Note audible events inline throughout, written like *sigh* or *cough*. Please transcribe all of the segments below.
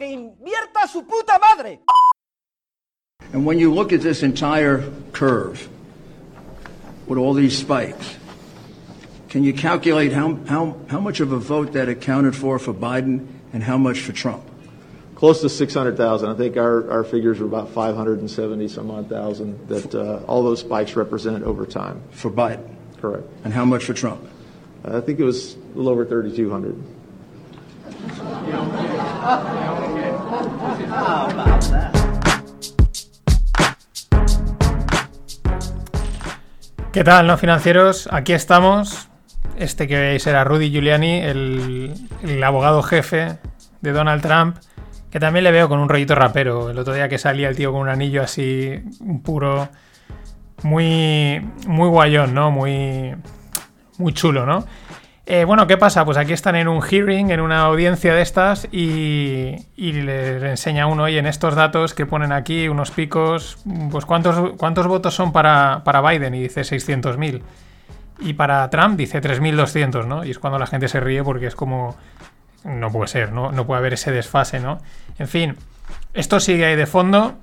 ¡Que invierta su puta madre! And when you look at this entire curve with all these spikes, can you calculate how, how, how much of a vote that accounted for for Biden and how much for Trump? Close to 600,000. I think our, our figures were about 570 some odd thousand that uh, all those spikes represented over time. For Biden. Correct. And how much for Trump? I think it was a little over 3,200. *laughs* ¿Qué tal, no financieros? Aquí estamos. Este que veis era Rudy Giuliani, el, abogado jefe de Donald Trump, que también le veo con un rollito rapero. El otro día que salía el tío con un anillo así, un puro, muy, muy guayón, ¿no? Muy, muy chulo, ¿no? Eh, bueno, ¿qué pasa? Pues aquí están en un hearing, en una audiencia de estas, y, y les enseña uno, oye, en estos datos que ponen aquí, unos picos, pues ¿cuántos, cuántos votos son para, para Biden? Y dice 600.000. Y para Trump dice 3.200, ¿no? Y es cuando la gente se ríe porque es como... No puede ser, ¿no? No puede haber ese desfase, ¿no? En fin, esto sigue ahí de fondo.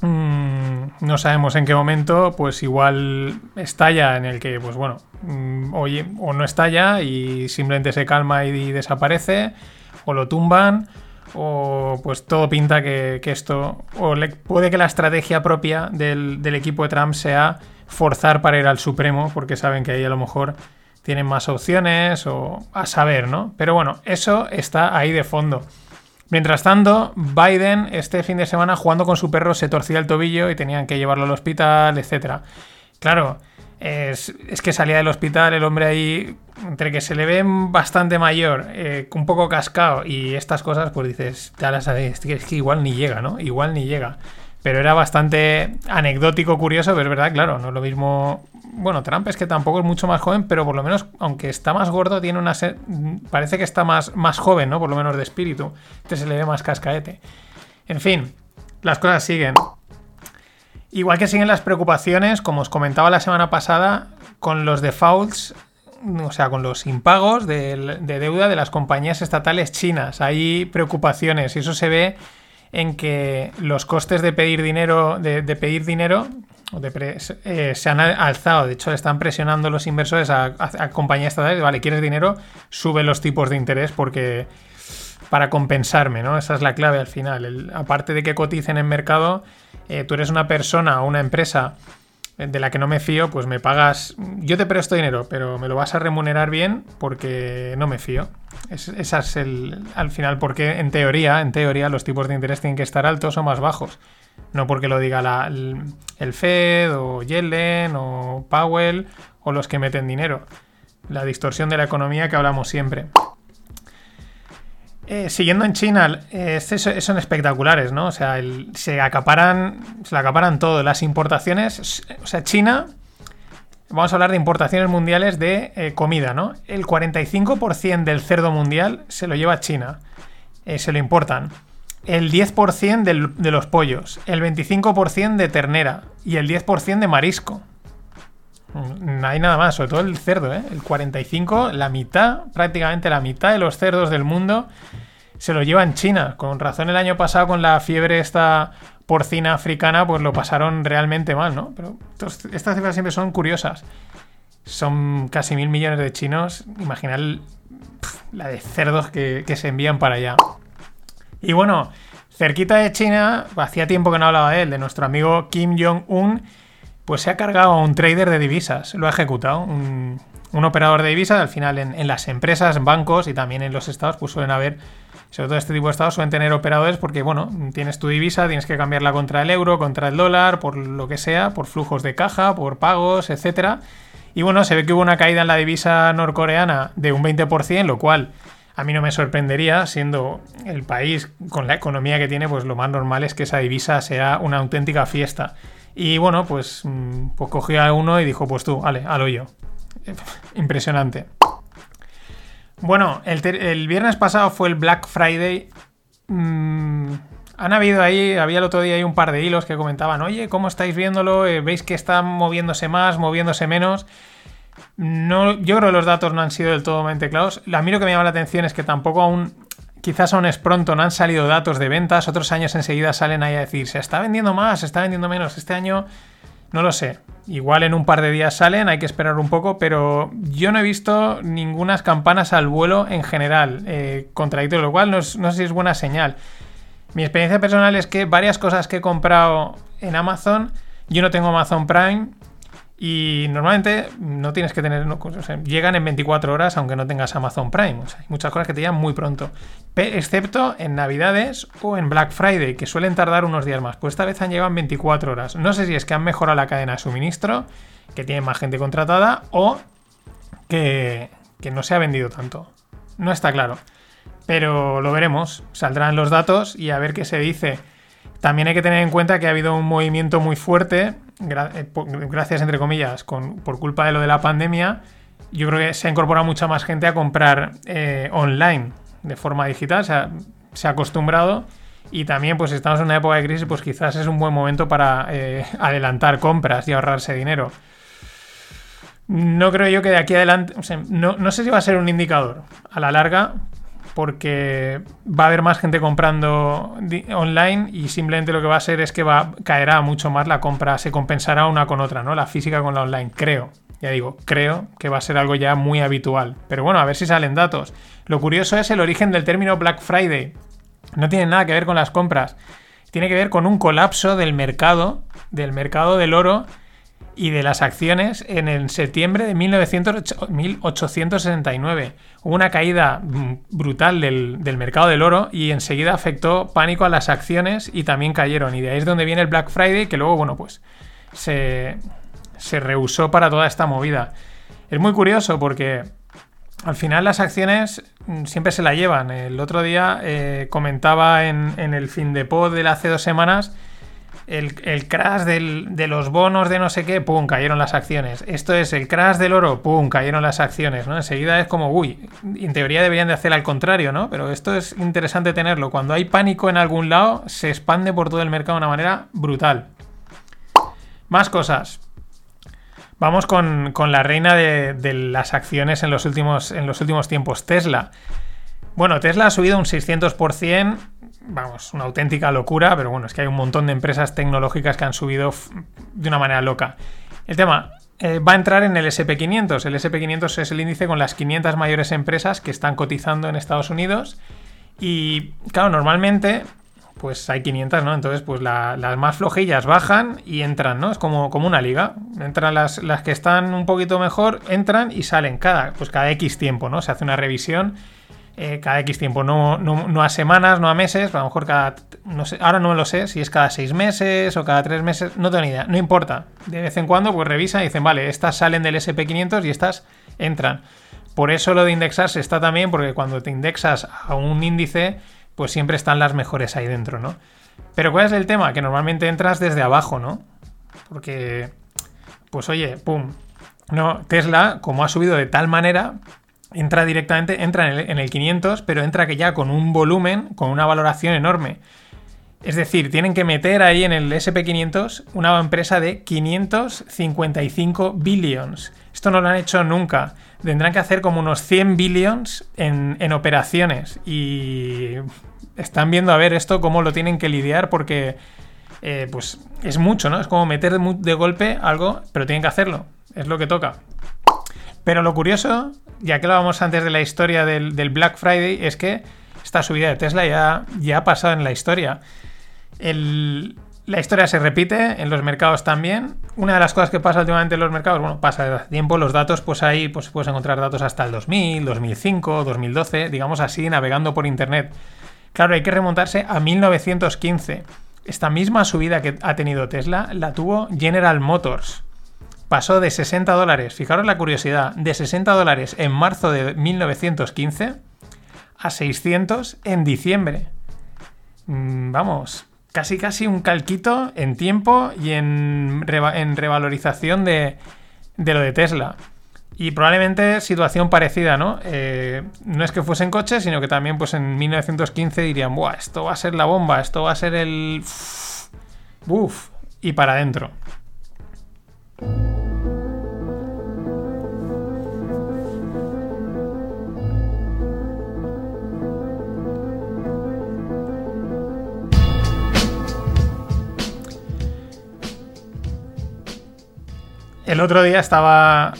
Mm, no sabemos en qué momento, pues igual estalla en el que, pues bueno, mm, oye, o no estalla y simplemente se calma y desaparece, o lo tumban, o pues todo pinta que, esto, o puede que la estrategia propia del, del equipo de Trump sea forzar para ir al Supremo, porque saben que ahí a lo mejor tienen más opciones, o a saber, ¿no? Pero bueno, eso está ahí de fondo. Mientras tanto, Biden este fin de semana jugando con su perro se torcía el tobillo y tenían que llevarlo al hospital, etc. Claro, es, que salía del hospital el hombre ahí, entre que se le ve bastante mayor, eh, un poco cascado y estas cosas, pues dices, ya las sabéis, es que igual ni llega, ¿no? Igual ni llega. Pero era bastante anecdótico, curioso, pero es verdad, claro, no es lo mismo. Bueno, Trump es que tampoco es mucho más joven, pero por lo menos, aunque está más gordo, tiene una. se- Parece que está más, más joven, ¿no? Por lo menos de espíritu. Este se le ve más cascaete. En fin, las cosas siguen. Igual que siguen las preocupaciones, como os comentaba la semana pasada, con los defaults, o sea, con los impagos de deuda de las compañías estatales chinas. Hay preocupaciones y eso se ve en que los costes de pedir dinero, de, pedir dinero, eh, se han alzado. De hecho, están presionando los inversores a, compañías estatales. Vale, ¿quieres dinero? Sube los tipos de interés porque para compensarme, ¿no? Esa es la clave al final. Aparte de que coticen en mercado, eh, tú eres una persona o una empresa de la que no me fío, pues me pagas, yo te presto dinero, pero me lo vas a remunerar bien porque no me fío. Es, esa es el, al final, porque en teoría, en teoría, los tipos de interés tienen que estar altos o más bajos. No porque lo diga la- el, Fed o Yellen o Powell o los que meten dinero. La distorsión de la economía que hablamos siempre. Eh, siguiendo en China, eh, so- son espectaculares, ¿no? O sea, se acaparan, se acaparan todo. Las importaciones, o sea, China, vamos a hablar de importaciones mundiales de eh, comida, ¿no? El 45% del cerdo mundial se lo lleva China, eh, se lo importan. El 10% del- de los pollos, el 25% de ternera y el 10% de marisco. Mm, No hay nada más, sobre todo el cerdo, ¿eh? El 45, la mitad, prácticamente la mitad de los cerdos del mundo se lo lleva en China. Con razón el año pasado con la fiebre esta porcina africana, pues lo pasaron realmente mal, ¿no? Pero estas cifras siempre son curiosas. Son casi mil millones de chinos. Pf, la de cerdos que, que se envían para allá. Y bueno, cerquita de China, hacía tiempo que no hablaba de él, de nuestro amigo Kim Jong-un, pues se ha cargado a un trader de divisas, lo ha ejecutado, un operador de divisas, al final en, las empresas, bancos y también en los estados, pues suelen haber, sobre todo este tipo de estados, suelen tener operadores porque, bueno, tienes tu divisa, tienes que cambiarla contra el euro, contra el dólar, por lo que sea, por flujos de caja, por pagos, etcétera. Y bueno, se ve que hubo una caída en la divisa norcoreana de un 20%, lo cual A mí no me sorprendería, siendo el país con la economía que tiene, pues lo más normal es que esa divisa sea una auténtica fiesta. Y bueno, pues, mm, pues cogió a uno y dijo, pues tú, vale, al hoyo. *laughs* Impresionante. Bueno, el, viernes pasado fue el Black Friday. Mm, han habido ahí, había el otro día ahí un par de hilos que comentaban, oye, ¿cómo estáis viéndolo? Eh, ¿Veis que está moviéndose más, moviéndose menos? No, yo creo que los datos no han sido del todo mente claros. A mí lo que me llama la atención es que tampoco aún, quizás aún es pronto, no han salido datos de ventas. Otros años enseguida salen ahí a decir, se está vendiendo más, se está vendiendo menos. Este año, no lo sé. Igual en un par de días salen, hay que esperar un poco, pero yo no he visto ningunas campanas al vuelo en general, eh, contradictorio, lo cual no, no sé si es buena señal. Mi experiencia personal es que varias cosas que he comprado en Amazon, yo no tengo Amazon Prime y normalmente no tienes que tener, llegan en 24 horas aunque no tengas Amazon Prime. Hay muchas cosas que te llegan muy pronto, excepto en Navidades o en Black Friday, que suelen tardar unos días más. Pues esta vez han llegado en 24 horas. No sé si es que han mejorado la cadena de suministro, que tienen más gente contratada o que, que no se ha vendido tanto. No está claro. Pero lo veremos. Saldrán los datos y a ver qué se dice. También hay que tener en cuenta que ha habido un movimiento muy fuerte, eh, gracias entre comillas, por culpa de lo de la pandemia. Yo creo que se ha incorporado mucha más gente a comprar eh, online de forma digital. Se ha, acostumbrado. Y también, pues estamos en una época de crisis, pues quizás es un buen momento para eh, adelantar compras y ahorrarse dinero. No creo yo que de aquí adelante, no, no sé si va a ser un indicador a la larga, porque va a haber más gente comprando online y simplemente lo que va a ser es que va caerá mucho más la compra, se compensará una con otra, ¿no? La física con la online, creo. Ya digo, creo que va a ser algo ya muy habitual. Pero bueno, a ver si salen datos. Lo curioso es el origen del término Black Friday. No tiene nada que ver con las compras. Tiene que ver con un colapso del mercado, del mercado del oro y de las acciones en el septiembre de 1908 1869. Hubo una caída mm, brutal del, mercado del oro y enseguida afectó pánico a las acciones y también cayeron. Y de ahí es donde viene el Black Friday, que luego, bueno, pues se, se rehusó para toda esta movida. Es muy curioso porque al final las acciones mm, siempre se la llevan. El otro día eh, comentaba en, en el fin de pod de hace dos semanas el, crash del- de los bonos de no sé qué, pum, cayeron las acciones. Esto es el crash del oro, pum, cayeron las acciones, ¿no? Enseguida es como, uy, en teoría deberían de hacer al contrario, ¿no? Pero esto es interesante tenerlo. Cuando hay pánico en algún lado, se expande por todo el mercado de una manera brutal. Más cosas. Vamos con, con la reina de, de las acciones en los, últimos, en los últimos tiempos, Tesla. Bueno, Tesla ha subido un 600%, vamos, una auténtica locura, pero bueno, es que hay un montón de empresas tecnológicas que han subido de una manera loca. El tema eh, va a entrar en el SP500. El SP500 es el índice con las 500 mayores empresas que están cotizando en Estados Unidos. Y claro, normalmente pues hay 500, ¿no? Entonces, pues la- las más flojillas bajan y entran, ¿no? Es como, como una liga. Entran las, las que están un poquito mejor, entran y salen cada, pues cada X tiempo, ¿no? Se hace una revisión eh, cada X tiempo, no, no, a semanas, no a meses, a lo mejor cada, ahora no lo sé, si es cada seis meses o cada tres meses, no tengo ni idea, no importa. De vez en cuando, pues revisan y dicen, vale, estas salen del SP500 y estas entran. Por eso lo de indexarse está también, porque cuando te indexas a un índice, pues siempre están las mejores ahí dentro, ¿no? Pero ¿cuál es el tema? Que normalmente entras desde abajo, ¿no? Porque, pues oye, pum. No, Tesla, como ha subido de tal manera, entra directamente, entra en el, en el 500, pero entra que ya con un volumen, con una valoración enorme. Es decir, tienen que meter ahí en el SP500 una empresa de 555 billions. Esto no lo han hecho nunca. Tendrán que hacer como unos 100 billions en, en operaciones. Y están viendo a ver esto cómo lo tienen que lidiar porque eh, pues es mucho, ¿no? Es como meter de golpe algo, pero tienen que hacerlo. Es lo que toca. Pero lo curioso, ya que lo vamos antes de la historia del, Black Friday, es que esta subida de Tesla ya, ya ha pasado en la historia. La historia se repite en los mercados también. Una de las cosas que pasa últimamente en los mercados, bueno, pasa de tiempo, los datos, pues ahí pues, puedes encontrar datos hasta el 2000, 2005, 2012, digamos así, navegando por Internet. Claro, hay que remontarse a 1915. Esta misma subida que ha tenido Tesla la tuvo General Motors pasó de 60 dólares, fijaros la curiosidad, de 60 dólares en marzo de 1915 a 600 en diciembre. Mm, vamos, casi casi un calquito en tiempo y en, revalorización de, de lo de Tesla. Y probablemente situación parecida, ¿no? Eh, no es que fuesen coches, sino que también pues en 1915 dirían, Buah, esto va a ser la bomba, esto va a ser el... Uf, y para adentro. El otro día estaba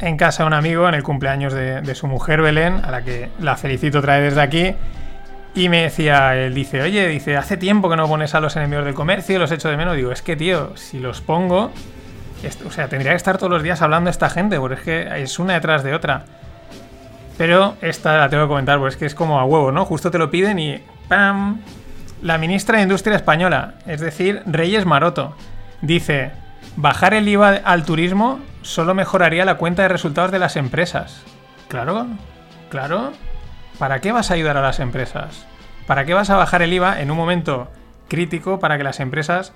en casa de un amigo en el cumpleaños de, su mujer Belén, a la que la felicito otra vez desde aquí. Y me decía, él dice, oye, dice, hace tiempo que no pones a los enemigos del comercio, los echo de menos. Digo, es que, tío, si los pongo, o sea, tendría que estar todos los días hablando esta gente, porque es que es una detrás de otra. Pero esta la tengo que comentar, porque es que es como a huevo, ¿no? Justo te lo piden y ¡pam! La ministra de Industria Española, es decir, Reyes Maroto, dice, Bajar el IVA al turismo solo mejoraría la cuenta de resultados de las empresas. Claro, claro. ¿Para qué vas a ayudar a las empresas? ¿Para qué vas a bajar el IVA en un momento crítico para que las empresas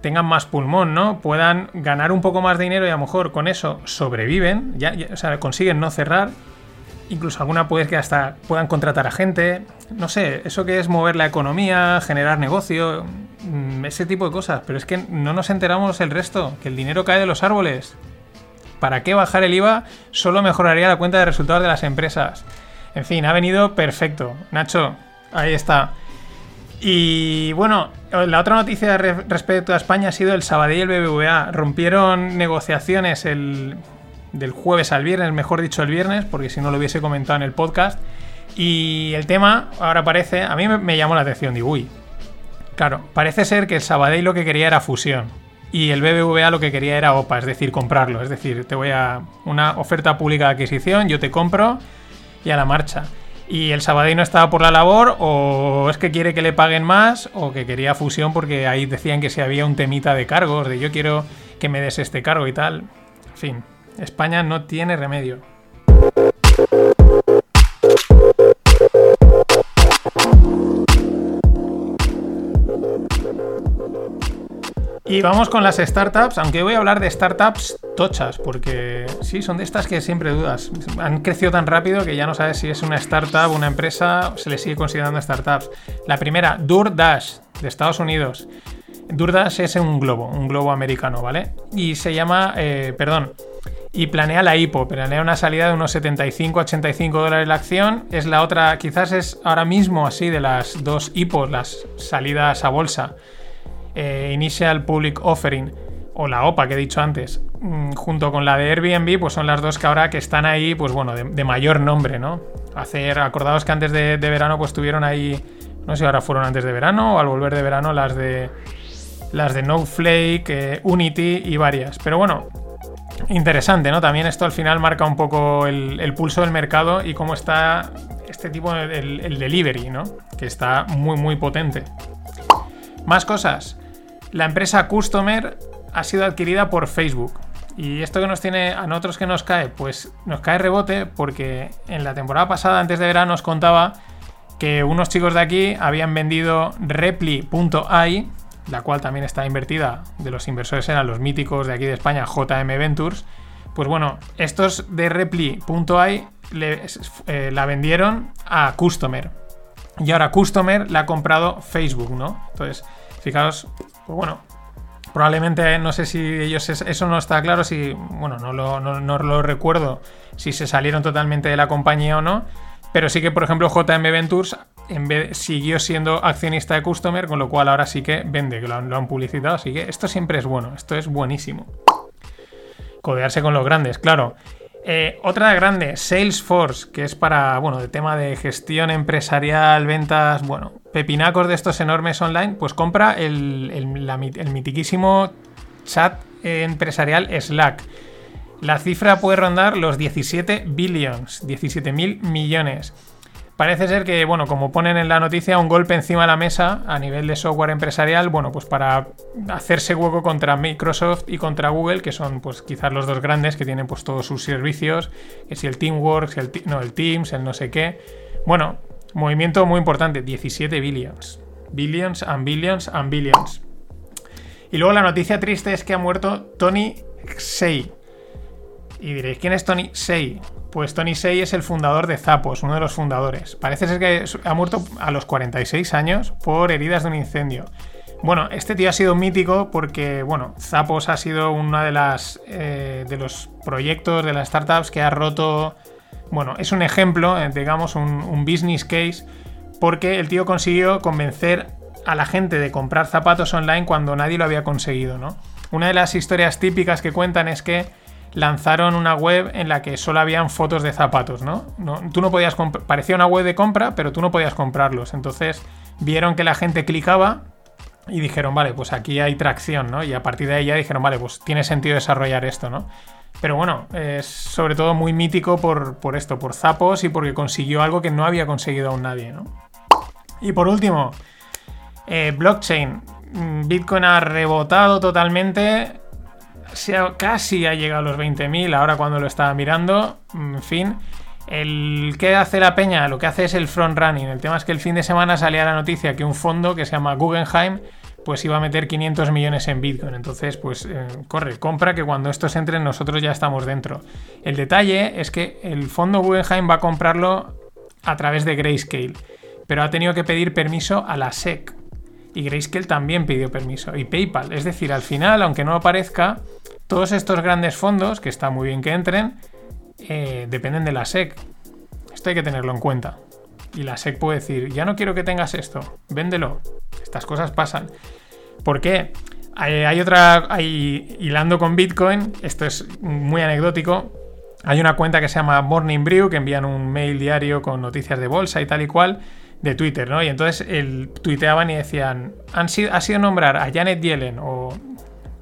tengan más pulmón, ¿no? Puedan ganar un poco más de dinero y a lo mejor con eso sobreviven, ya, o sea, consiguen no cerrar. Incluso alguna puede que hasta puedan contratar a gente. No sé, eso que es mover la economía, generar negocio. Mm, ese tipo de cosas, pero es que no nos enteramos el resto, que el dinero cae de los árboles. ¿Para qué bajar el IVA? Solo mejoraría la cuenta de resultados de las empresas. En fin, ha venido perfecto. Nacho, ahí está. Y bueno, la otra noticia respecto a España ha sido el Sabadell y el BBVA. Rompieron negociaciones el, del jueves al viernes, mejor dicho el viernes, porque si no lo hubiese comentado en el podcast. Y el tema, ahora parece, a mí me llamó la atención, digo, uy, Claro, parece ser que el Sabadell lo que quería era fusión y el BBVA lo que quería era OPA, es decir, comprarlo. Es decir, te voy a una oferta pública de adquisición, yo te compro y a la marcha. Y el Sabadell no estaba por la labor, o es que quiere que le paguen más, o que quería fusión porque ahí decían que si había un temita de cargos, de yo quiero que me des este cargo y tal. En fin, España no tiene remedio. Y vamos con las startups, aunque voy a hablar de startups tochas, porque sí, son de estas que siempre dudas. Han crecido tan rápido que ya no sabes si es una startup, una empresa, se le sigue considerando startups. La primera, DoorDash, de Estados Unidos. DoorDash es un globo, un globo americano, ¿vale? Y se llama, eh, perdón, y planea la IPO, planea una salida de unos 75-85 dólares la acción. Es la otra, quizás es ahora mismo así de las dos IPOs, las salidas a bolsa eh, Initial Public Offering o la OPA que he dicho antes, mm, junto con la de Airbnb, pues son las dos que ahora que están ahí, pues bueno, de, mayor nombre, ¿no? Hacer, acordados que antes de, verano, pues tuvieron ahí, no sé ahora fueron antes de verano o al volver de verano las de las de Snowflake, eh, Unity y varias. Pero bueno, interesante, ¿no? También esto al final marca un poco el, pulso del mercado y cómo está este tipo, el, el delivery, ¿no? Que está muy, muy potente. Más cosas. La empresa Customer ha sido adquirida por Facebook. ¿Y esto que nos tiene a nosotros que nos cae? Pues nos cae rebote porque en la temporada pasada, antes de verano, os contaba que unos chicos de aquí habían vendido Repli.ai, la cual también está invertida, de los inversores eran los míticos de aquí de España, JM Ventures. Pues bueno, estos de Repli.ai eh, la vendieron a Customer. Y ahora Customer la ha comprado Facebook, ¿no? Entonces, fijaos, pues bueno, probablemente no sé si ellos eso no está claro si bueno no lo, recuerdo si se salieron totalmente de la compañía o no pero sí que por ejemplo JM Ventures en vez, siguió siendo accionista de Customer con lo cual ahora sí que vende lo han publicitado así que esto siempre es bueno esto es buenísimo. Codearse con los grandes claro eh, otra grande, Salesforce, que es para, bueno, de tema de gestión empresarial, ventas, bueno, pepinacos de estos enormes online, pues compra el, el, mitiquísimo chat empresarial Slack. La cifra puede rondar los 17 billions, 17 mil millones. Parece ser que, bueno, como ponen en la noticia, un golpe encima de la mesa a nivel de software empresarial, bueno, pues para hacerse hueco contra Microsoft y contra Google, que son pues quizás los dos grandes que tienen pues todos sus servicios, que si el Teamworks, el, no, el Teams, el no sé qué. Bueno, movimiento muy importante, 17 billions. Billions and billions and billions. Y luego la noticia triste es que ha muerto Tony Sei. Y diréis, ¿quién es Tony Sei? Pues Tony Sei es el fundador de Zappos, uno de los fundadores. Parece ser que ha muerto a los 46 años por heridas de un incendio. Bueno, este tío ha sido mítico porque, bueno, Zappos ha sido uno de, las, eh, de los proyectos de las startups que ha roto. Bueno, es un ejemplo, eh, digamos, un, un business case, porque el tío consiguió convencer a la gente de comprar zapatos online cuando nadie lo había conseguido, ¿no? Una de las historias típicas que cuentan es que lanzaron una web en la que solo habían fotos de zapatos, ¿no? tú no podías parecía una web de compra, pero tú no podías comprarlos. Entonces vieron que la gente clicaba y dijeron, vale, pues aquí hay tracción, ¿no? Y a partir de ahí ya dijeron, vale, pues tiene sentido desarrollar esto, ¿no? Pero bueno, es sobre todo muy mítico por, esto, por zapos y porque consiguió algo que no había conseguido aún nadie, ¿no? Y por último, eh, blockchain. Mm, Bitcoin ha rebotado totalmente casi ha llegado a los 20.000 ahora cuando lo estaba mirando. En fin, el que hace la peña lo que hace es el front running. El tema es que el fin de semana salía la noticia que un fondo que se llama Guggenheim pues iba a meter 500 millones en Bitcoin. Entonces, pues eh, corre, compra que cuando estos entren nosotros ya estamos dentro. El detalle es que el fondo Guggenheim va a comprarlo a través de Grayscale, pero ha tenido que pedir permiso a la SEC. Y Grayscale también pidió permiso. Y PayPal. Es decir, al final, aunque no aparezca, todos estos grandes fondos, que está muy bien que entren, eh, dependen de la SEC. Esto hay que tenerlo en cuenta. Y la SEC puede decir, ya no quiero que tengas esto, véndelo. Estas cosas pasan. ¿Por qué? Hay, otra, hilando con Bitcoin, esto es muy anecdótico, hay una cuenta que se llama Morning Brew, que envían un mail diario con noticias de bolsa y tal y cual, de Twitter, ¿no? Y entonces el, tuiteaban y decían, han ha sido nombrar a Janet Yellen o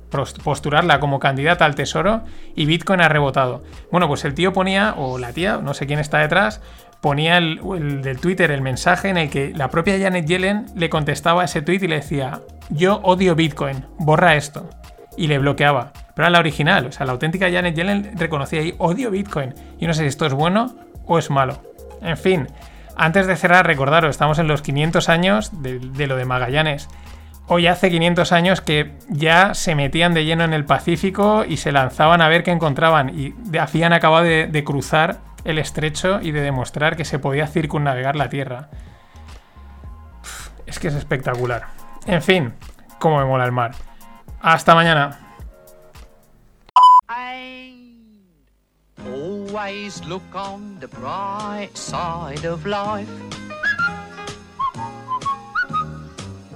postularla como candidata al tesoro y Bitcoin ha rebotado. Bueno, pues el tío ponía, o la tía, no sé quién está detrás, ponía el, del Twitter el mensaje en el que la propia Janet Yellen le contestaba ese tweet y le decía, yo odio Bitcoin, borra esto. Y le bloqueaba. Pero era la original, o sea, la auténtica Janet Yellen reconocía ahí, odio Bitcoin. Y no sé si esto es bueno o es malo. En fin, antes de cerrar, recordaros, estamos en los 500 años de lo de Magallanes. Hoy hace 500 años que ya se metían de lleno en el Pacífico y se lanzaban a ver qué encontraban y habían acabado de, cruzar el estrecho y de demostrar que se podía circunnavegar la Tierra. es que es espectacular. En fin, cómo me mola el mar. Hasta mañana.